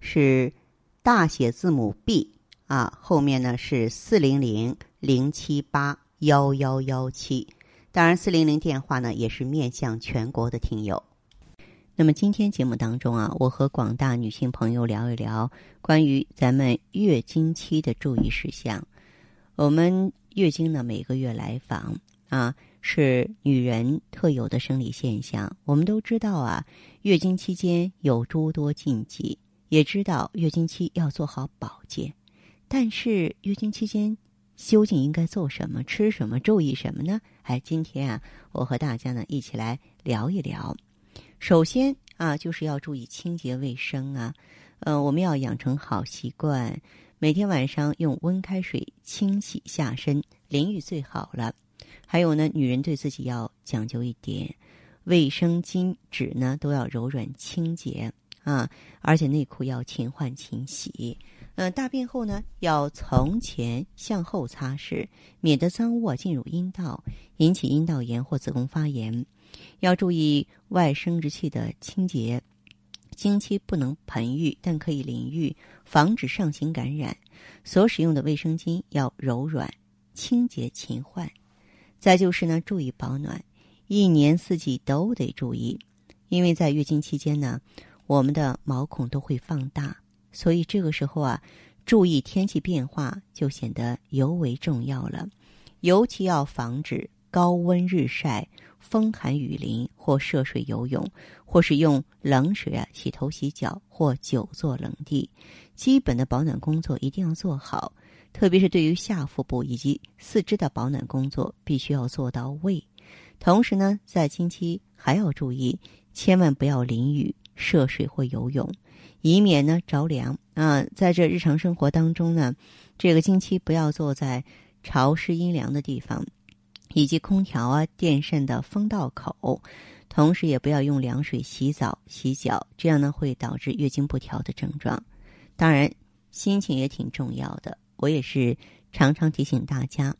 是大写字母 B 啊，后面呢是四零零零七八幺幺幺七。当然，四零零电话呢也是面向全国的听友。那么今天节目当中啊，我和广大女性朋友聊一聊关于咱们月经期的注意事项。我们月经呢每个月来访啊，是女人特有的生理现象。我们都知道啊，月经期间有诸多禁忌，也知道月经期要做好保健。但是月经期间究竟应该做什么、吃什么、注意什么呢？哎，今天啊，我和大家呢一起来聊一聊。首先啊，就是要注意清洁卫生啊，呃，我们要养成好习惯，每天晚上用温开水清洗下身，淋浴最好了。还有呢，女人对自己要讲究一点，卫生巾纸呢都要柔软清洁啊，而且内裤要勤换勤洗。嗯，大便后呢，要从前向后擦拭，免得脏物进入阴道，引起阴道炎或子宫发炎。要注意外生殖器的清洁，经期不能盆浴，但可以淋浴，防止上行感染。所使用的卫生巾要柔软、清洁、勤换。再就是呢，注意保暖，一年四季都得注意，因为在月经期间呢，我们的毛孔都会放大，所以这个时候啊，注意天气变化就显得尤为重要了，尤其要防止高温日晒。风寒雨淋，或涉水游泳，或是用冷水啊洗头洗脚，或久坐冷地，基本的保暖工作一定要做好。特别是对于下腹部以及四肢的保暖工作，必须要做到位。同时呢，在经期还要注意，千万不要淋雨、涉水或游泳，以免呢着凉啊。在这日常生活当中呢，这个经期不要坐在潮湿阴凉的地方。以及空调啊、电扇的风道口，同时也不要用凉水洗澡、洗脚，这样呢会导致月经不调的症状。当然，心情也挺重要的。我也是常常提醒大家，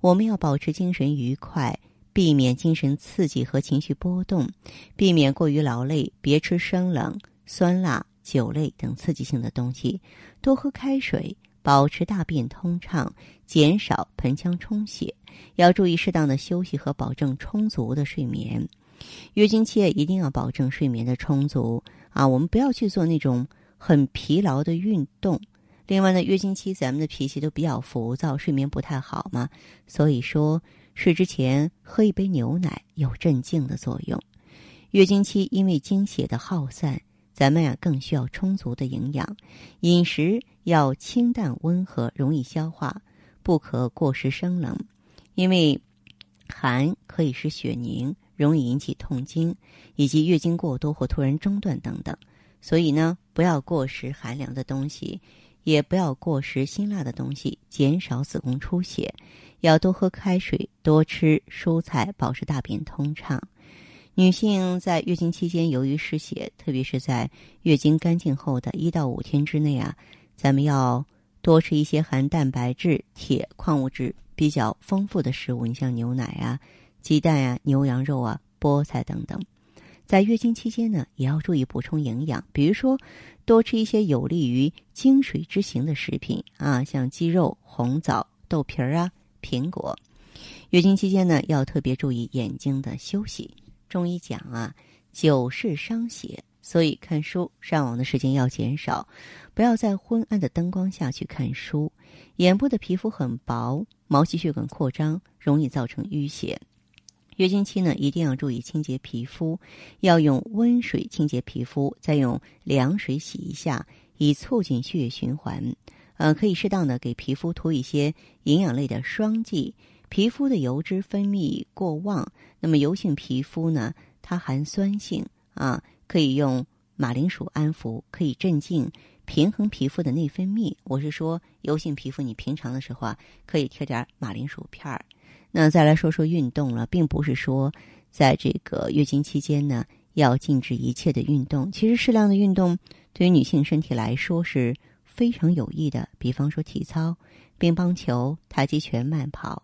我们要保持精神愉快，避免精神刺激和情绪波动，避免过于劳累，别吃生冷、酸辣、酒类等刺激性的东西，多喝开水。保持大便通畅，减少盆腔充血，要注意适当的休息和保证充足的睡眠。月经期一定要保证睡眠的充足啊！我们不要去做那种很疲劳的运动。另外呢，月经期咱们的脾气都比较浮躁，睡眠不太好嘛，所以说睡之前喝一杯牛奶有镇静的作用。月经期因为经血的耗散。咱们呀更需要充足的营养，饮食要清淡温和，容易消化，不可过食生冷，因为寒可以使血凝，容易引起痛经，以及月经过多或突然中断等等。所以呢，不要过食寒凉的东西，也不要过食辛辣的东西，减少子宫出血。要多喝开水，多吃蔬菜，保持大便通畅。女性在月经期间，由于失血，特别是在月经干净后的一到五天之内啊，咱们要多吃一些含蛋白质、铁、矿物质比较丰富的食物，你像牛奶啊、鸡蛋啊、牛羊肉啊、菠菜等等。在月经期间呢，也要注意补充营养，比如说多吃一些有利于经水之行的食品啊，像鸡肉、红枣、豆皮儿啊、苹果。月经期间呢，要特别注意眼睛的休息。中医讲啊，久视伤血，所以看书、上网的时间要减少，不要在昏暗的灯光下去看书。眼部的皮肤很薄，毛细血管扩张容易造成淤血。月经期呢，一定要注意清洁皮肤，要用温水清洁皮肤，再用凉水洗一下，以促进血液循环。呃，可以适当的给皮肤涂一些营养类的霜剂。皮肤的油脂分泌过旺，那么油性皮肤呢，它含酸性啊，可以用马铃薯安抚，可以镇静平衡皮肤的内分泌。我是说油性皮肤，你平常的时候啊，可以贴点马铃薯片儿。那再来说说运动了，并不是说在这个月经期间呢要禁止一切的运动。其实适量的运动对于女性身体来说是非常有益的。比方说体操、乒乓球、太极拳、慢跑，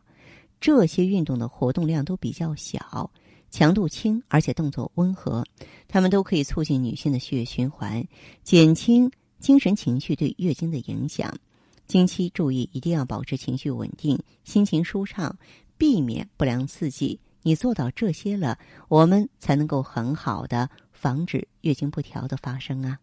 这些运动的活动量都比较小。强度轻，而且动作温和，它们都可以促进女性的血液循环，减轻精神情绪对月经的影响。经期注意一定要保持情绪稳定，心情舒畅，避免不良刺激。你做到这些了，我们才能够很好的防止月经不调的发生啊。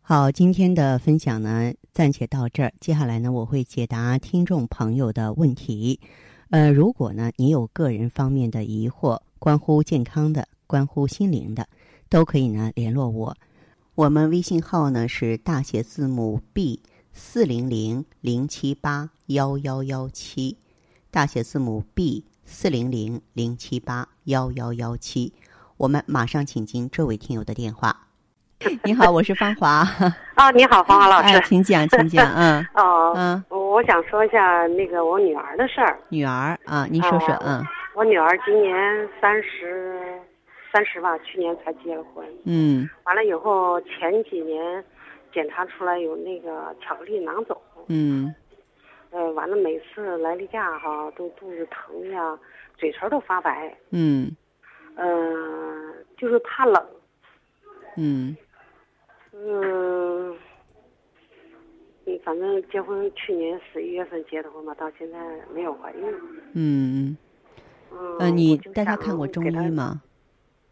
好，今天的分享呢，暂且到这儿。接下来呢，我会解答听众朋友的问题。呃，如果呢，你有个人方面的疑惑，关乎健康的、关乎心灵的，都可以呢联络我。我们微信号呢是大写字母 B 四零零零七八幺幺幺七，大写字母 B 四零零零七八幺幺幺七。我们马上请进这位听友的电话。你好，我是芳华。啊，你好，芳华老师，哎，请讲，请讲，嗯。哦，嗯，我想说一下那个我女儿的事儿。女儿啊，您说说，嗯。我女儿今年三十，三十吧，去年才结了婚。嗯。完了以后，前几年检查出来有那个巧克力囊肿。嗯。呃，完了，每次来例假哈，都肚子疼呀，嘴唇都发白。嗯。嗯，就是怕冷。嗯。嗯，你，反正结婚去年十一月份结的婚嘛，到现在没有怀孕。嗯嗯。呃，你带他看过中医吗？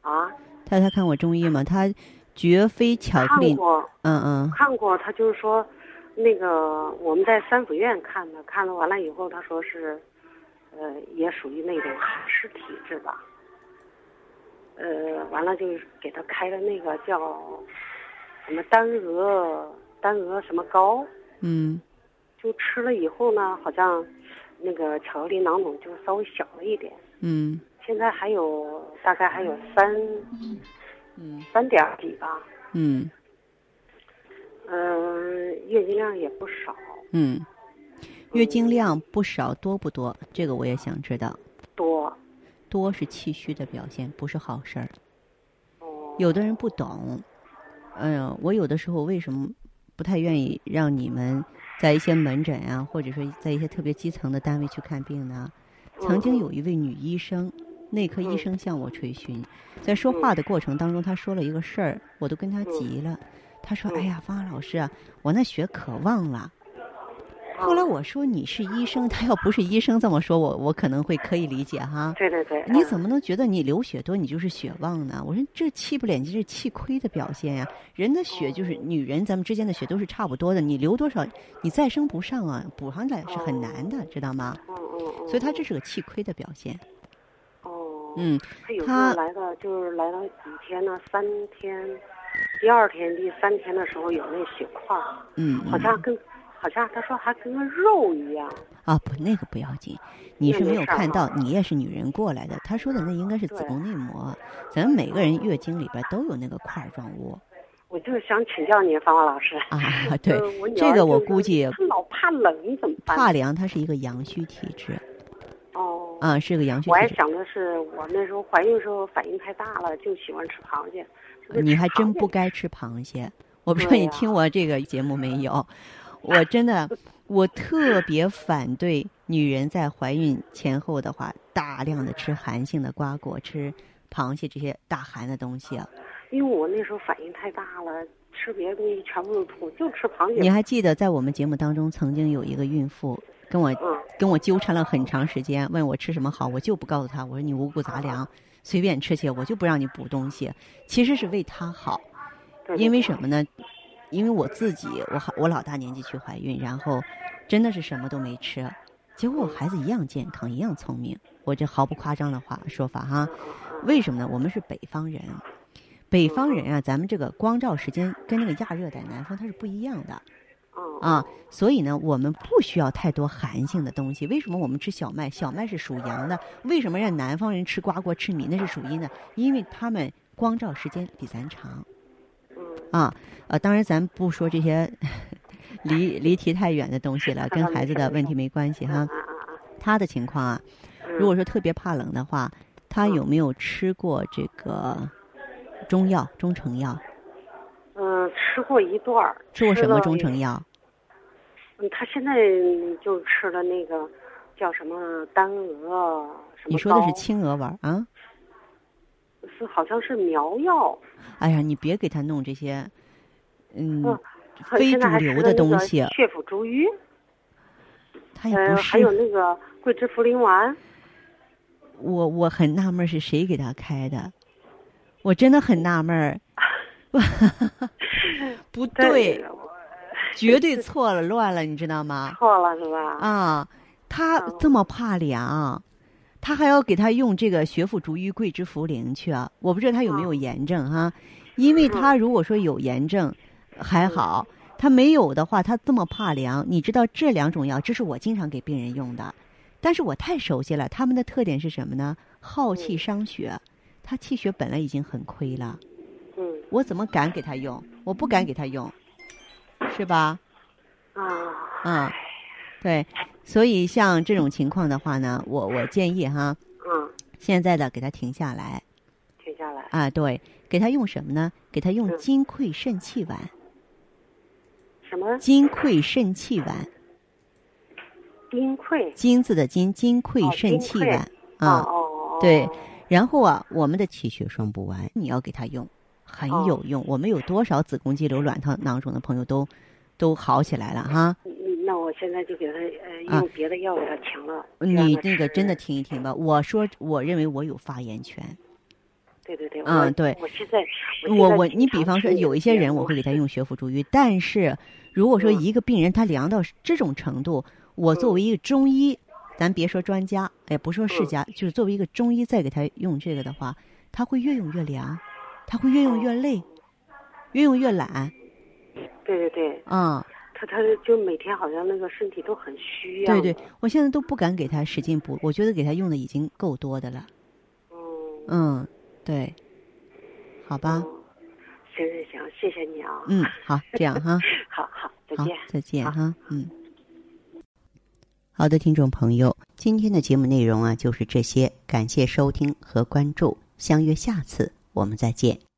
啊？带他看过中医吗？他绝非巧克力。看过。嗯嗯。看过，他就是说，那个我们在三府院看的，看了完了以后，他说是，呃，也属于那种寒湿体质吧。呃，完了就是给他开了那个叫。什么丹鹅丹鹅什么膏？嗯，就吃了以后呢，好像那个巧克力囊肿就稍微小了一点。嗯，现在还有大概还有三，嗯，三点几吧。嗯，嗯，月经量也不少。嗯，月经量不少多不多？这个我也想知道。多，多是气虚的表现，不是好事儿。哦。有的人不懂。哎呀，我有的时候为什么不太愿意让你们在一些门诊啊，或者说在一些特别基层的单位去看病呢？曾经有一位女医生，内科医生向我垂询，在说话的过程当中，她说了一个事儿，我都跟她急了。她说：“哎呀，方老师啊，我那血可旺了。”后来我说你是医生，他要不是医生这么说，我我可能会可以理解哈。对对对。你怎么能觉得你流血多你就是血旺呢？我说这气不敛这是气亏的表现呀。人的血就是女人，咱们之间的血都是差不多的。你流多少，你再生不上啊，补上来是很难的，知道吗？嗯嗯所以他这是个气亏的表现。哦。嗯。他有时候来的就是来了几天呢？三天，第二天、第三天的时候有那血块嗯。好像跟。好像他说还跟个肉一样啊，不，那个不要紧，你是没有看到，你也是女人过来的。他说的那应该是子宫内膜，咱们每个人月经里边都有那个块状物。我就是想请教您，芳芳老师啊，对，这个我估计他老怕冷怎么办？怕凉，他是一个阳虚体质。哦。啊，是个阳虚。我还想的是，我那时候怀孕时候反应太大了，就喜欢吃螃蟹。你还真不该吃螃蟹。我不知道你听我这个节目没有。我真的，我特别反对女人在怀孕前后的话，大量的吃寒性的瓜果，吃螃蟹这些大寒的东西啊。因为我那时候反应太大了，吃别的东西全部都吐，就吃螃蟹。你还记得在我们节目当中，曾经有一个孕妇跟我跟我纠缠了很长时间，问我吃什么好，我就不告诉她，我说你五谷杂粮随便吃些，我就不让你补东西，其实是为他好，因为什么呢？因为我自己，我好我老大年纪去怀孕，然后真的是什么都没吃，结果我孩子一样健康，一样聪明。我这毫不夸张的话说法哈，为什么呢？我们是北方人，北方人啊，咱们这个光照时间跟那个亚热带南方它是不一样的，啊，所以呢，我们不需要太多寒性的东西。为什么我们吃小麦？小麦是属阳的。为什么让南方人吃瓜果吃米？那是属阴的，因为他们光照时间比咱长。啊，呃，当然咱不说这些 离离题太远的东西了，跟孩子的问题没关系哈。他的情况啊，嗯如果说特别怕冷的话，他有没有吃过这个中药、中成药？嗯，吃过一段儿。吃过什么中成药？嗯，他现在就吃了那个叫什么丹鹅，什么你说的是青鹅丸儿啊？是好像是苗药，哎呀，你别给他弄这些，嗯，嗯，非主流的东西血府逐瘀，呃，他也不还有。那个桂枝茯苓丸，我我很纳闷是谁给他开的，我真的很纳闷儿。不对，绝对错了，乱了，你知道吗？错了是吧？啊，他哦这么怕凉，他还要给他用这个血府逐瘀、桂枝茯苓去啊！我不知道他有没有哦炎症哈，因为他如果说有炎症还好，他没有的话，他这么怕凉，你知道这两种药，这是我经常给病人用的，但是我太熟悉了，他们的特点是什么呢？耗气伤血，他气血本来已经很亏了，嗯我怎么敢给他用？我不敢给他用，是吧？啊，嗯，对，所以像这种情况的话呢，我我建议哈，嗯，现在的给他停下来。停下来，啊，对，给他用什么呢？给他用嗯。金匮肾气丸，什么？金匮肾气丸，金匮？金字的金，金匮哦肾气丸。哦啊。哦，对。然后啊，我们的气血双补丸你要给他用，很哦有用。我们有多少子宫肌瘤、卵巢囊肿的朋友都都好起来了哈。嗯那我现在就给他呃啊用别的药给他停了。你那个真的听一听吧。我说，我认为我有发言权。对对对，嗯对我现在我我，你比方说，有一些人我会给他用血府逐瘀，但是如果说嗯一个病人他凉到这种程度，我作为一个中医，咱别说专家，也不说世嗯家，就是作为一个中医再给他用这个的话，他会越用越凉，他会越用越累，越用越懒，对对对，嗯，他他就每天好像那个身体都很虚呀。对对，我现在都不敢给他使劲补，我觉得给他用的已经够多的了，嗯。嗯，对，好吧，嗯。行行行，谢谢你啊。嗯，好，这样哈。好好，再见。，再见哈，嗯。好的，听众朋友，今天的节目内容啊就是这些，感谢收听和关注，相约下次我们再见。